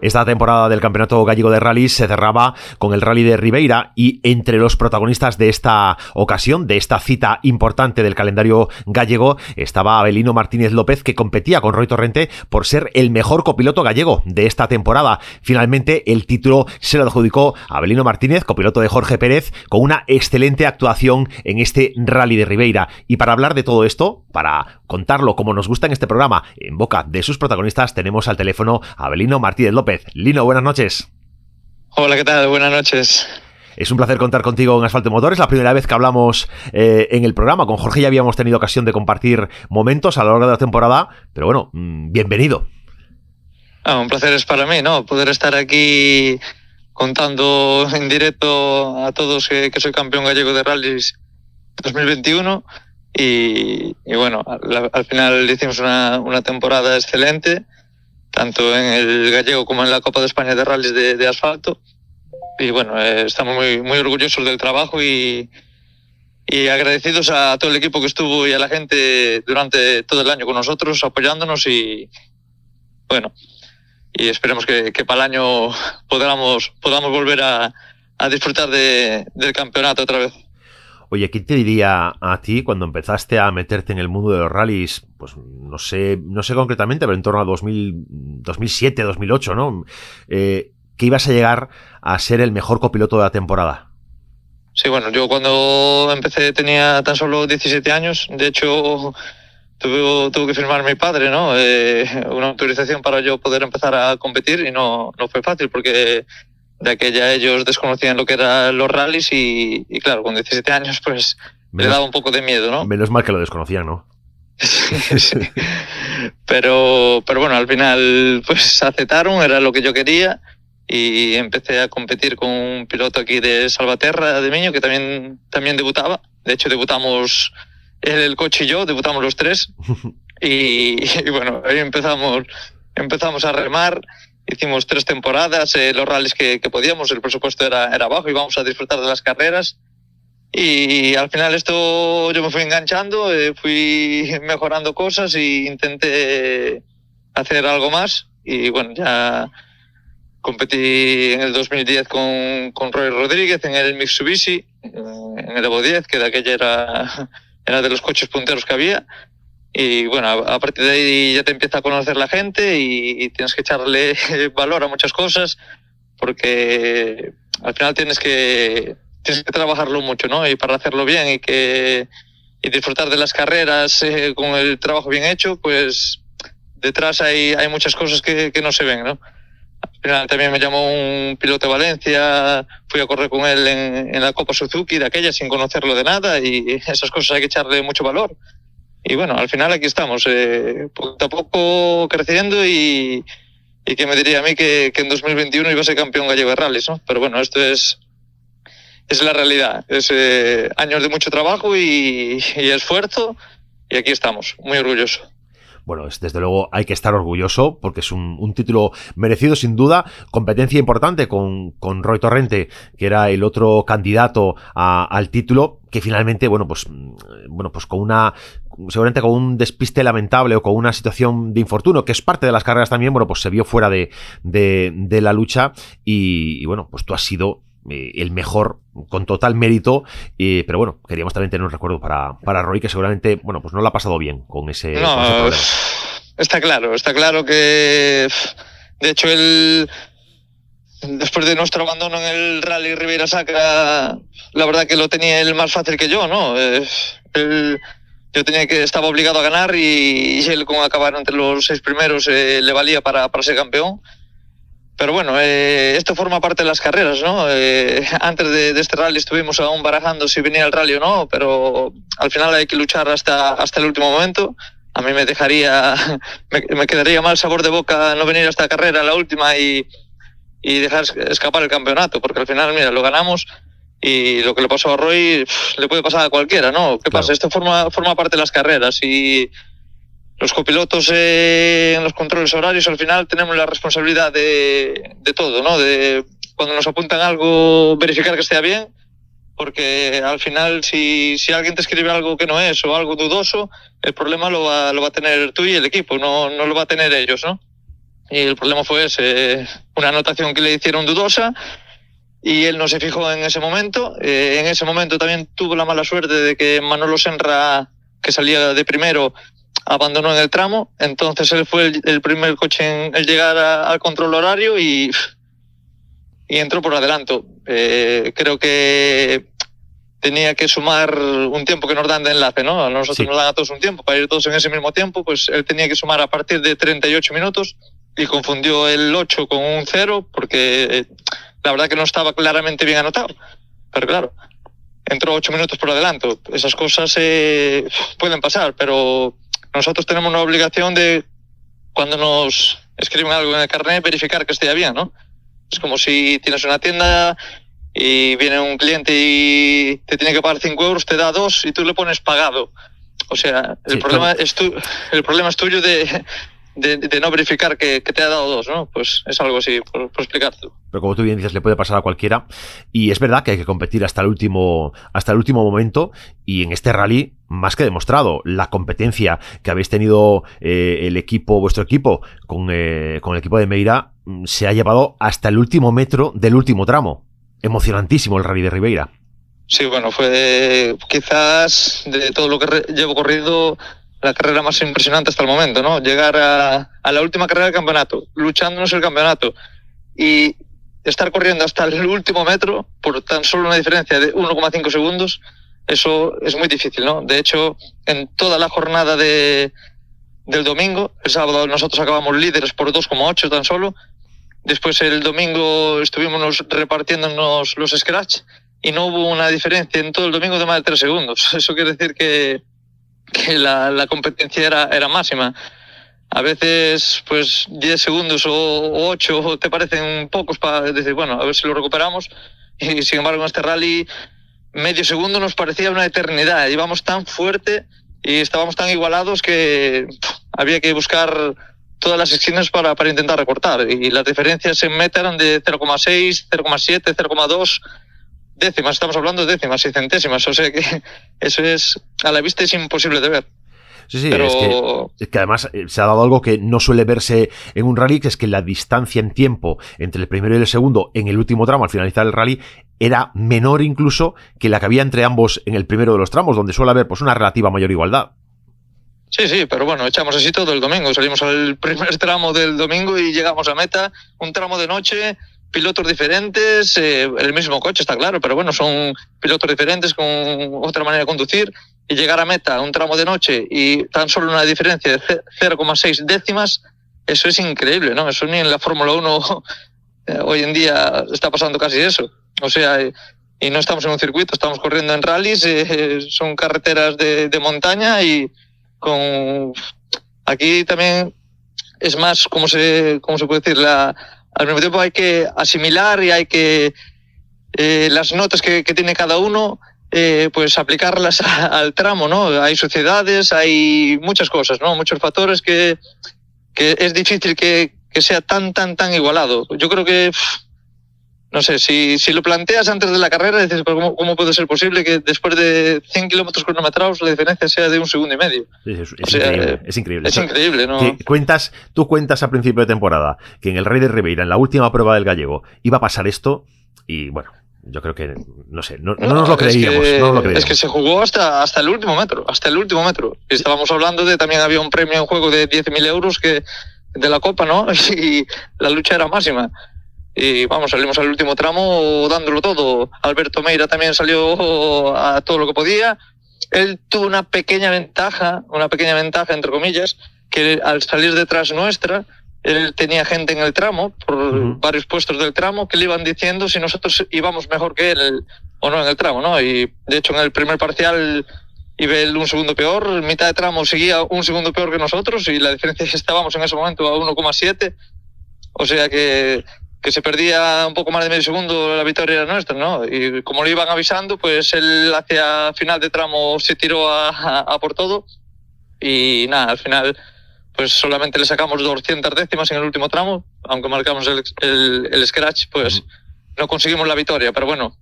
Esta temporada del Campeonato Gallego de Rallys se cerraba con el Rally de Ribeira y entre los protagonistas de esta ocasión, de esta cita importante del calendario gallego, estaba Abelino Martínez López que competía con Roy Torrente por ser el mejor copiloto gallego de esta temporada. Finalmente el título se lo adjudicó Abelino Martínez, copiloto de Jorge Pérez, con una excelente actuación en este Rally de Ribeira. Y para hablar de todo esto, para contarlo como nos gusta en este programa, en boca de sus protagonistas, tenemos al teléfono Abelino Martínez López. Lino, buenas noches. Hola, ¿qué tal? Buenas noches. Es un placer contar contigo en Asfalto Motor. Es la primera vez que hablamos eh, en el programa. Con Jorge ya habíamos tenido ocasión de compartir momentos a lo largo de la temporada. Pero bueno, mm, bienvenido. Ah, un placer es para mí, ¿no? Poder estar aquí contando en directo a todos que, soy campeón gallego de rallies 2021. Y, bueno, al, final hicimos una, una temporada excelente tanto en el gallego como en la Copa de España de Rallys de, asfalto. Y bueno, eh, estamos muy, muy orgullosos del trabajo y, y agradecidos a todo el equipo que estuvo y a la gente durante todo el año con nosotros, apoyándonos y bueno, y esperemos que, que para el año podamos, podamos volver a, a disfrutar de, del campeonato otra vez. Oye, ¿qué te diría a ti cuando empezaste a meterte en el mundo de los rallies? Pues no sé, no sé concretamente, pero en torno a 2000, 2007, 2008, ¿no? Eh, que ibas a llegar a ser el mejor copiloto de la temporada. Sí, bueno, yo cuando empecé tenía tan solo 17 años. De hecho, tuve, que firmar mi padre, ¿no? Eh, una autorización para yo poder empezar a competir y no, no fue fácil porque de que ya ellos desconocían lo que eran los rallies y, claro, con 17 años pues me le daba un poco de miedo, ¿no? Menos mal que lo desconocían, ¿no? sí, Pero, pero bueno, al final pues aceptaron, era lo que yo quería y empecé a competir con un piloto aquí de Salvaterra de Miño que también, también debutaba. De hecho, debutamos él, el coche y yo, debutamos los tres. y, y bueno, ahí empezamos, empezamos a remar hicimos tres temporadas, eh, los rallies que, podíamos, el presupuesto era, era bajo, íbamos a disfrutar de las carreras. Y al final esto yo me fui enganchando, eh, fui mejorando cosas e intenté hacer algo más. Y bueno, ya competí en el 2010 con, con Roy Rodríguez en el Mitsubishi, en el Evo 10, que de aquella era, era de los coches punteros que había. Y bueno, a partir de ahí ya te empieza a conocer la gente y, tienes que echarle valor a muchas cosas porque al final tienes que, tienes que trabajarlo mucho, ¿no? Y para hacerlo bien y que y disfrutar de las carreras eh, con el trabajo bien hecho, pues detrás hay, hay muchas cosas que, que no se ven, ¿no? Al final también me llamó un piloto de Valencia, fui a correr con él en, en la Copa Suzuki de aquella sin conocerlo de nada y esas cosas hay que echarle mucho valor y bueno, al final aquí estamos, eh, poco a poco creciendo y, y que me diría a mí que, que, en 2021 iba a ser campeón gallego de rallies, ¿no? Pero bueno, esto es, es la realidad, es eh, años de mucho trabajo y, esfuerzo y aquí estamos, muy orgulloso bueno, desde luego hay que estar orgulloso porque es un, título merecido sin duda, competencia importante con, con, Roy Torrente, que era el otro candidato al título, que finalmente, bueno, pues, mm, bueno, pues con una, seguramente con un despiste lamentable o con una situación de infortunio, que es parte de las carreras también, bueno, pues se vio fuera de, de, la lucha y, y, bueno, pues tú has sido eh, el mejor con total mérito, pero bueno, queríamos también tener un recuerdo para, para Roy que seguramente, bueno, pues no lo ha pasado bien con ese, no, Está claro, está claro que, de hecho, él, después de nuestro abandono en el Rally Ribeira Sacra, la verdad que lo tenía él más fácil que yo, ¿no? yo tenía que, estaba obligado a ganar y, él con acabar entre los seis primeros eh, le valía para, para ser campeón. Pero bueno, eh, esto forma parte de las carreras, ¿no? Eh, antes de, este rally estuvimos aún barajando si venía el rally o no, pero al final hay que luchar hasta, hasta el último momento. A mí me dejaría, me, quedaría mal sabor de boca no venir a esta carrera, la última, y, y dejar escapar el campeonato, porque al final, mira, lo ganamos y lo que le pasó a Roy le puede pasar a cualquiera, ¿no? ¿Qué pasa? Esto forma, forma parte de las carreras y los copilotos eh, en los controles horarios al final tenemos la responsabilidad de, de, todo, ¿no? De cuando nos apuntan algo verificar que esté bien, porque al final si, si alguien te escribe algo que no es o algo dudoso, el problema lo va, lo va a tener tú y el equipo, no, no lo va a tener ellos, ¿no? Y el problema fue ese, una anotación que le hicieron dudosa y él no se fijó en ese momento. Eh, en ese momento también tuvo la mala suerte de que Manolo Senra, que salía de primero, abandonó en el tramo. Entonces él fue el, primer coche en llegar al control horario y y entró por adelanto. Eh, creo que tenía que sumar un tiempo que nos dan de enlace, ¿no? A nosotros nos dan a todos un tiempo para ir todos en ese mismo tiempo, pues él tenía que sumar a partir de 38 minutos y confundió el 8 con un 0 porque eh, la verdad que no estaba claramente bien anotado. Pero claro, entró 8 minutos por adelanto. Esas cosas eh, pueden pasar, pero nosotros tenemos una obligación de cuando nos escriben algo en el carnet verificar que esté bien, ¿no? Es como si tienes una tienda y viene un cliente y te tiene que pagar 5 euros, te da 2 y tú le pones pagado. O sea, el, problema, es tu, el problema es tuyo de, de, no verificar que, te ha dado dos, ¿no? Pues es algo así, por, por explicártelo. Pero como tú bien dices, le puede pasar a cualquiera. Y es verdad que hay que competir hasta el último, hasta el último momento. Y en este rally, más que demostrado, la competencia que habéis tenido eh, el equipo, vuestro equipo, con, eh, con el equipo de Meira, mm, se ha llevado hasta el último metro del último tramo. Emocionantísimo el rally de Ribeira. Sí, bueno, fue quizás de todo lo que llevo corrido la carrera más impresionante hasta el momento, ¿no? Llegar a, a la última carrera del campeonato, luchándonos el campeonato y estar corriendo hasta el último metro por tan solo una diferencia de 1,5 segundos, eso es muy difícil, ¿no? De hecho, en toda la jornada de, del domingo, el sábado nosotros acabamos líderes por 2,8 tan solo, después el domingo estuvimos repartiéndonos los scratch y no hubo una diferencia en todo el domingo de más de 3 segundos. Eso quiere decir que que la, la competencia era, era máxima. A veces, pues 10 segundos o 8 te parecen pocos para decir, bueno, a ver si lo recuperamos. Y sin embargo, en este rally, medio segundo nos parecía una eternidad. Íbamos tan fuerte y estábamos tan igualados que había que buscar todas las esquinas para, para intentar recortar. Y las diferencias en meta eran de 0,6, 0,7, 0,2 décimas, estamos hablando de décimas y centésimas, o sea que eso es, a la vista es imposible de ver. Sí, sí, es, que, además eh, se ha dado algo que no suele verse en un rally, que es que la distancia en tiempo entre el primero y el segundo en el último tramo al finalizar el rally era menor incluso que la que había entre ambos en el primero de los tramos, donde suele haber pues una relativa mayor igualdad. Sí, sí, pero bueno, echamos así todo el domingo. Salimos al primer tramo del domingo y llegamos a meta, un tramo de noche, pilotos diferentes, eh, el mismo coche está claro, pero bueno, son pilotos diferentes con otra manera de conducir y llegar a meta un tramo de noche y tan solo una diferencia de 0,6 décimas, eso es increíble, ¿no? Eso ni en la Fórmula 1 eh, hoy en día está pasando casi eso. O sea, y no estamos en un circuito, estamos corriendo en rallies, eh, son carreteras de, de montaña y con aquí también es más, ¿cómo se, cómo se puede decir? La, al mismo tiempo hay que asimilar y hay que eh, las notas que, tiene cada uno, eh, pues aplicarlas al tramo, ¿no? Hay sociedades, hay muchas cosas, ¿no? Muchos factores que, que es difícil que, que sea tan, tan, tan igualado. Yo creo que no sé, si, si lo planteas antes de la carrera, dices, ¿cómo, ¿cómo puede ser posible que después de 100 kilómetros cronometrados la diferencia sea de un segundo y medio? Es, increíble, es increíble. Es increíble, ¿no? cuentas, tú cuentas a principio de temporada que en el Rey de Ribeira, en la última prueba del gallego, iba a pasar esto y bueno, yo creo que, no sé, no, nos lo creíamos, es que, no lo creíamos. Es que se jugó hasta, hasta el último metro, hasta el último metro. Y estábamos hablando de, también había un premio en juego de 10.000 euros que de la Copa, ¿no? Y la lucha era máxima y vamos, salimos al último tramo dándolo todo. Alberto Meira también salió a todo lo que podía. Él tuvo una pequeña ventaja, una pequeña ventaja entre comillas, que al salir detrás nuestra, él tenía gente en el tramo, por varios puestos del tramo, que le iban diciendo si nosotros íbamos mejor que él o no en el tramo, ¿no? Y de hecho en el primer parcial iba él un segundo peor, mitad de tramo seguía un segundo peor que nosotros y la diferencia es que estábamos en ese momento a 1,7. O sea que que se perdía un poco más de medio segundo, la victoria nuestra, ¿no? Y como lo iban avisando, pues él hacia final de tramo se tiró a, por todo y nada, al final pues solamente le sacamos 200 décimas en el último tramo, aunque marcamos el, el, scratch, pues no conseguimos la victoria, pero bueno,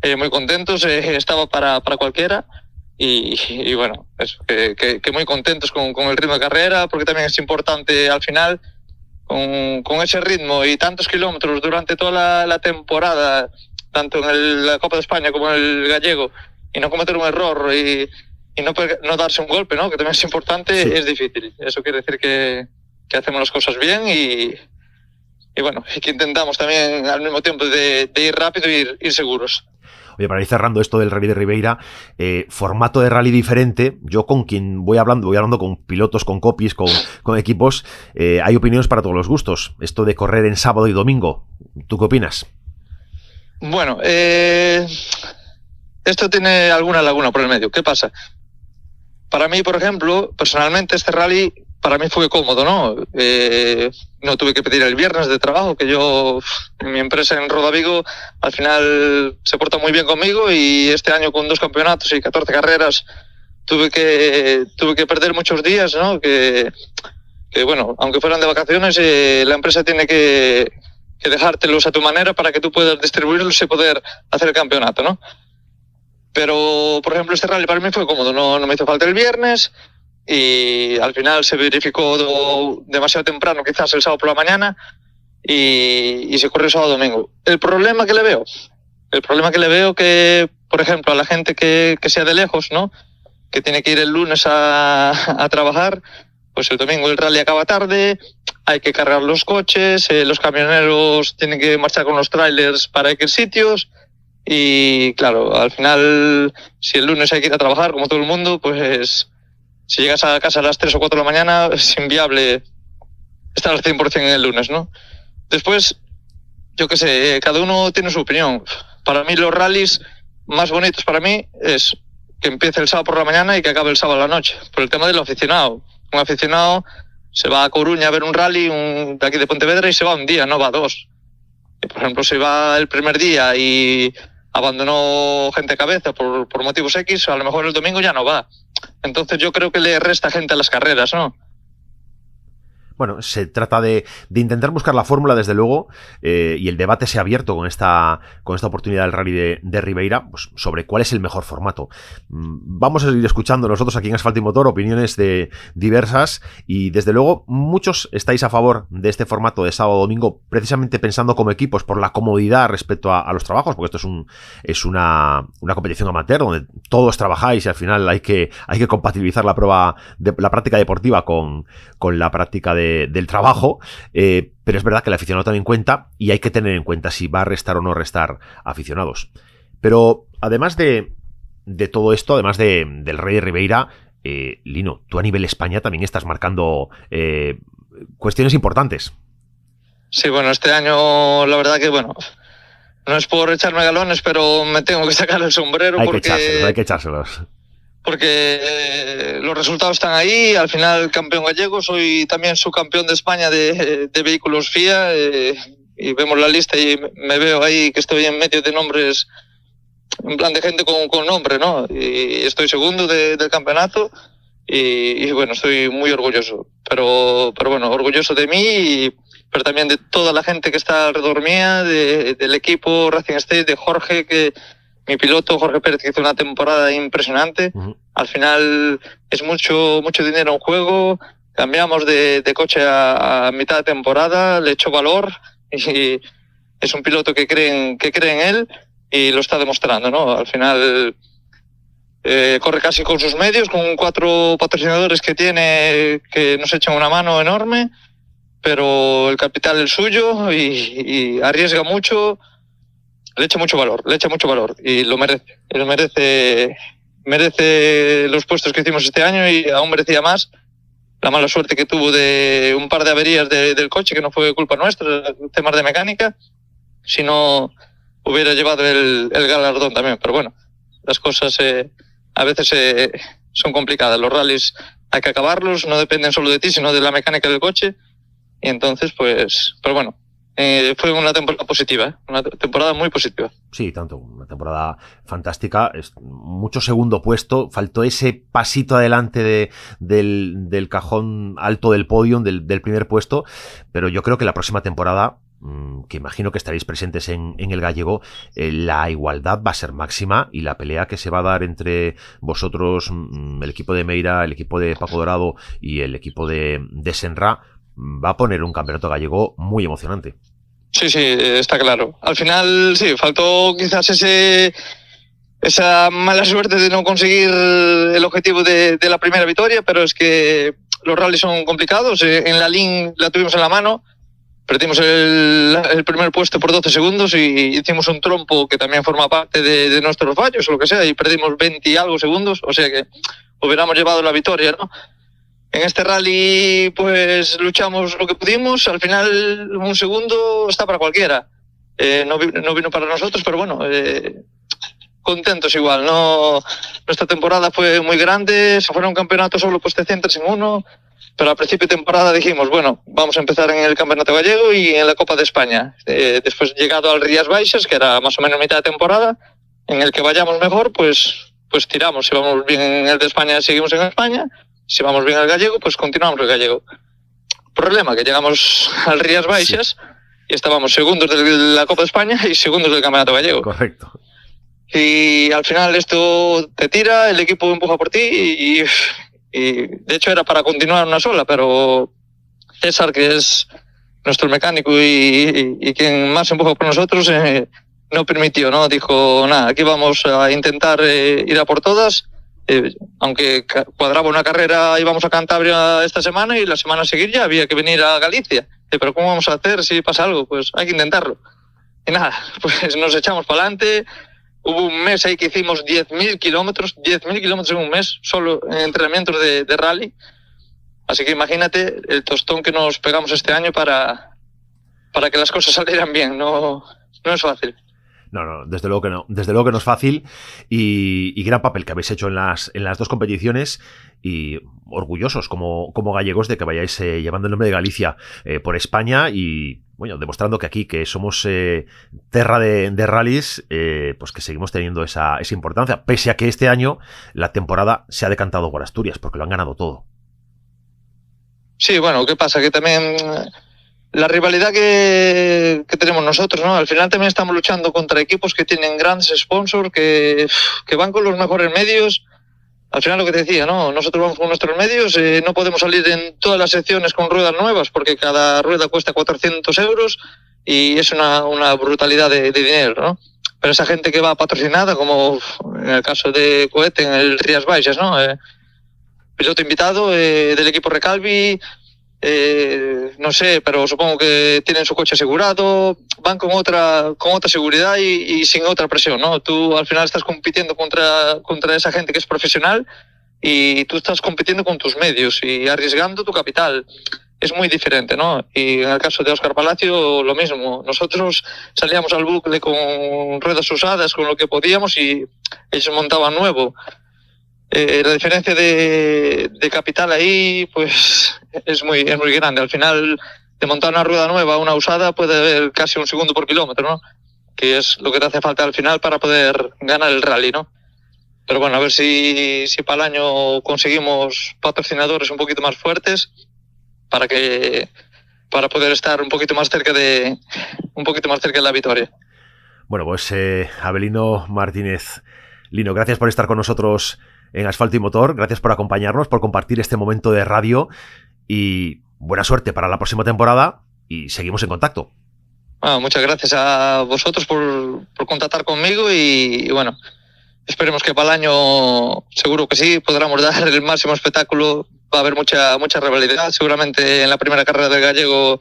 eh, muy contentos, eh, estaba para, para cualquiera. Y, bueno, que, que, muy contentos con, con, el ritmo de carrera, porque también es importante al final, con, con ese ritmo y tantos kilómetros durante toda la, temporada, tanto en la Copa de España como en el gallego, y no cometer un error y, y no, no darse un golpe, ¿no? que también es importante, es difícil. Eso quiere decir que, que hacemos las cosas bien y, y bueno, que intentamos también al mismo tiempo de, ir rápido y ir, seguros. Oye, para ir cerrando esto del Rally de Ribeira, eh, formato de rally diferente. Yo con quien voy hablando, voy hablando con pilotos, con copies, con, equipos, eh, hay opiniones para todos los gustos. Esto de correr en sábado y domingo, ¿tú qué opinas? Bueno, eh, esto tiene alguna laguna por el medio. ¿Qué pasa? Para mí, por ejemplo, personalmente este rally para mí fue cómodo, ¿no? Eh, no tuve que pedir el viernes de trabajo, que yo, mi empresa en Rodavigo, al final se porta muy bien conmigo y este año con dos campeonatos y 14 carreras tuve que, tuve que perder muchos días, ¿no? Que, que bueno, aunque fueran de vacaciones, eh, la empresa tiene que, que dejártelos a tu manera para que tú puedas distribuirlos y poder hacer el campeonato, ¿no? Pero, por ejemplo, este rally para mí fue cómodo, no, no me hizo falta el viernes, y al final se verificó demasiado temprano, quizás el sábado por la mañana, y, se corrió sábado domingo. El problema que le veo, el problema que le veo que, por ejemplo, a la gente que, que sea de lejos, ¿no? Que tiene que ir el lunes a, a trabajar, pues el domingo el rally acaba tarde, hay que cargar los coches, eh, los camioneros tienen que marchar con los trailers para ir sitios. Y claro, al final, si el lunes hay que ir a trabajar, como todo el mundo, pues si llegas a casa a las 3 o 4 de la mañana, es inviable estar al 100% en el lunes, ¿no? Después, yo qué sé, cada uno tiene su opinión. Para mí los rallies más bonitos para mí es que empiece el sábado por la mañana y que acabe el sábado a la noche, por el tema del aficionado. Un aficionado se va a Coruña a ver un rally de aquí de Pontevedra y se va un día, no va dos. por ejemplo, si va el primer día y abandonó gente cabeza por, por motivos X, a lo mejor el domingo ya no va. Entonces yo creo que le resta gente a las carreras, ¿no? Bueno, se trata de, intentar buscar la fórmula, desde luego, eh, y el debate se ha abierto con esta, con esta oportunidad del rally de, de Ribeira pues, sobre cuál es el mejor formato. Mm, vamos a seguir escuchando nosotros aquí en Asfalto y Motor opiniones de diversas y desde luego muchos estáis a favor de este formato de sábado-domingo precisamente pensando como equipos por la comodidad respecto a, los trabajos, porque esto es, un, es una, una, competición amateur donde todos trabajáis y al final hay que, hay que compatibilizar la prueba de la práctica deportiva con, con la práctica de del trabajo, eh, pero es verdad que el aficionado también cuenta y hay que tener en cuenta si va a restar o no restar aficionados. Pero además de, todo esto, además de, del Rey de Ribeira, eh, Lino, tú a nivel España también estás marcando eh, cuestiones importantes. Sí, bueno, este año la verdad que, bueno, no es por echarme galones, pero me tengo que sacar el sombrero hay porque... Que echárselos, hay que echárselos porque eh, los resultados están ahí. Al final, campeón gallego, soy también subcampeón de España de, vehículos FIA. Eh, y vemos la lista y me veo ahí que estoy en medio de nombres, en plan de gente con, con nombre, ¿no? Y estoy segundo del campeonato. Y, bueno, estoy muy orgulloso. Pero, pero bueno, orgulloso de mí, pero también de toda la gente que está alrededor mía, del equipo Racing State, de Jorge, que mi piloto Jorge Pérez hizo una temporada impresionante. Al final es mucho, mucho dinero en juego. Cambiamos de, coche a, mitad de temporada, le echó valor y es un piloto que cree en, que cree en él y lo está demostrando, ¿no? Al final eh, corre casi con sus medios, con cuatro patrocinadores que tiene que nos echan una mano enorme, pero el capital es suyo y arriesga mucho le echa mucho valor, le echa mucho valor y lo merece. Lo merece, merece los puestos que hicimos este año y aún merecía más la mala suerte que tuvo de un par de averías del coche que no fue culpa nuestra, temas de mecánica, si no hubiera llevado el, galardón también. Pero bueno, las cosas eh, a veces eh, son complicadas. Los rallies hay que acabarlos, no dependen solo de ti, sino de la mecánica del coche. Y entonces, pues, pero bueno, eh, fue una temporada positiva, ¿eh? una temporada muy positiva. Sí, tanto, una temporada fantástica, mucho segundo puesto, faltó ese pasito adelante de, del, cajón alto del podio, del, primer puesto, pero yo creo que la próxima temporada mm, que imagino que estaréis presentes en, el gallego, eh, la igualdad va a ser máxima y la pelea que se va a dar entre vosotros, mm, el equipo de Meira, el equipo de Paco Dorado y el equipo de, de Senra, va a poner un campeonato gallego muy emocionante. Sí, sí, está claro. Al final, sí, faltó quizás ese esa mala suerte de no conseguir el objetivo de, la primera victoria, pero es que los rallies son complicados. Eh, en la LIN la tuvimos en la mano, perdimos el, primer puesto por 12 segundos y hicimos un trompo que también forma parte de, nuestros fallos o lo que sea, y perdimos 20 y algo segundos, o sea que hubiéramos llevado la victoria, ¿no? En este rally, pues luchamos lo que pudimos. Al final, un segundo está para cualquiera. Eh, no, vino para nosotros, pero bueno, eh, contentos igual. No, nuestra temporada fue muy grande. Se fuera un campeonato solo, pues te centras en uno. Pero al principio de temporada dijimos, bueno, vamos a empezar en el Campeonato Gallego y en la Copa de España. Eh, después llegado al Rías Baixas, que era más o menos mitad de temporada, en el que vayamos mejor, pues, pues tiramos. Si vamos bien en el de España, seguimos en España si vamos bien al gallego, pues continuamos el gallego. Problema, que llegamos al Rías Baixas y estábamos segundos de la Copa de España y segundos del Campeonato Gallego. Correcto. Y al final esto te tira, el equipo empuja por ti y, de hecho era para continuar una sola, pero César, que es nuestro mecánico y, quien más empuja por nosotros, eh, no permitió, ¿no? Dijo, nada, aquí vamos a intentar eh, ir a por todas eh, aunque cuadraba una carrera, íbamos a Cantabria esta semana y la semana siguiente ya había que venir a Galicia. Eh, pero ¿cómo vamos a hacer si pasa algo? Pues hay que intentarlo. Y nada, pues nos echamos para adelante. Hubo un mes ahí que hicimos 10.000 kilómetros, 10.000 kilómetros en un mes, solo en entrenamientos de, de rally. Así que imagínate el tostón que nos pegamos este año para, para que las cosas salieran bien. No, no es fácil. No, no, desde luego que no. Desde luego que no es fácil y, gran papel que habéis hecho en las, en las dos competiciones y orgullosos como, como gallegos de que vayáis eh, llevando el nombre de Galicia eh, por España y, bueno, demostrando que aquí, que somos eh, terra de, rallies, pues que seguimos teniendo esa, esa importancia, pese a que este año la temporada se ha decantado por Asturias, porque lo han ganado todo. Sí, bueno, ¿qué pasa? Que también la rivalidad que, tenemos nosotros, ¿no? Al final también estamos luchando contra equipos que tienen grandes sponsors, que, que van con los mejores medios. Al final lo que te decía, ¿no? Nosotros vamos con nuestros medios, eh, no podemos salir en todas las secciones con ruedas nuevas porque cada rueda cuesta 400 euros y es una, una brutalidad de, dinero, ¿no? Pero esa gente que va patrocinada, como en el caso de Cohete en el Rías Baixas, ¿no? Eh, piloto invitado eh, del equipo Recalvi, eh, no sé, pero supongo que tienen su coche asegurado, van con otra, con otra seguridad y, sin otra presión, ¿no? Tú al final estás compitiendo contra, contra esa gente que es profesional y tú estás compitiendo con tus medios y arriesgando tu capital. Es muy diferente, ¿no? Y en el caso de Oscar Palacio, lo mismo. Nosotros salíamos al bucle con ruedas usadas, con lo que podíamos y ellos montaban nuevo. Eh, la diferencia de, capital ahí pues es muy, es muy grande. Al final, de montar una rueda nueva, una usada, puede haber casi un segundo por kilómetro, ¿no? Que es lo que te hace falta al final para poder ganar el rally, ¿no? Pero bueno, a ver si, si para el año conseguimos patrocinadores un poquito más fuertes para que para poder estar un poquito más cerca de un poquito más cerca de la victoria. Bueno, pues eh, Abelino Martínez Lino, gracias por estar con nosotros en Asfalto y Motor. Gracias por acompañarnos, por compartir este momento de radio y buena suerte para la próxima temporada y seguimos en contacto. muchas gracias a vosotros por, contactar conmigo y, bueno, esperemos que para el año seguro que sí podamos dar el máximo espectáculo. Va a haber mucha, mucha rivalidad. Seguramente en la primera carrera del gallego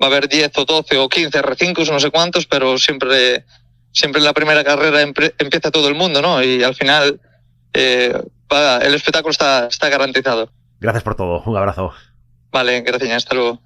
va a haber 10 o 12 o 15 R5, no sé cuántos, pero siempre, siempre en la primera carrera empieza todo el mundo, ¿no? Y al final eh, el espectáculo está, está garantizado. Gracias por todo. Un abrazo. Vale, gracias. Hasta luego.